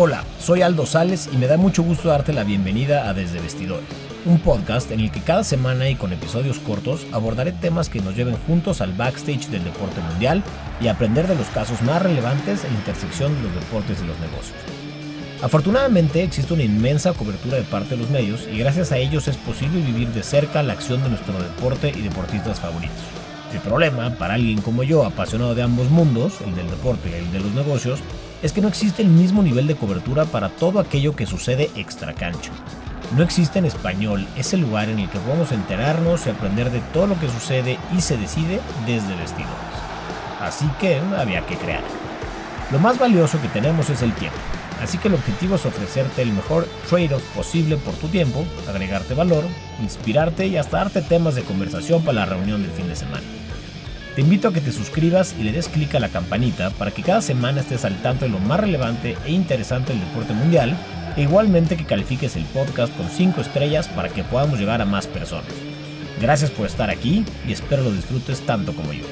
Hola, soy Aldo Sales y me da mucho gusto darte la bienvenida a Desde Vestidores, un podcast en el que cada semana y con episodios cortos abordaré temas que nos lleven juntos al backstage del deporte mundial y aprender de los casos más relevantes en la intersección de los deportes y los negocios. Afortunadamente existe una inmensa cobertura de parte de los medios y gracias a ellos es posible vivir de cerca la acción de nuestro deporte y deportistas favoritos. El problema, para alguien como yo, apasionado de ambos mundos, el del deporte y el de los negocios, es que no existe el mismo nivel de cobertura para todo aquello que sucede extracancha. No existe en español ese lugar en el que podamos enterarnos y aprender de todo lo que sucede y se decide desde vestidores. Así que había que crear. Lo más valioso que tenemos es el tiempo, así que el objetivo es ofrecerte el mejor trade-off posible por tu tiempo, agregarte valor, inspirarte y hasta darte temas de conversación para la reunión del fin de semana. Te invito a que te suscribas y le des clic a la campanita para que cada semana estés al tanto de lo más relevante e interesante del deporte mundial e igualmente que califiques el podcast con 5 estrellas para que podamos llegar a más personas. Gracias por estar aquí y espero lo disfrutes tanto como yo.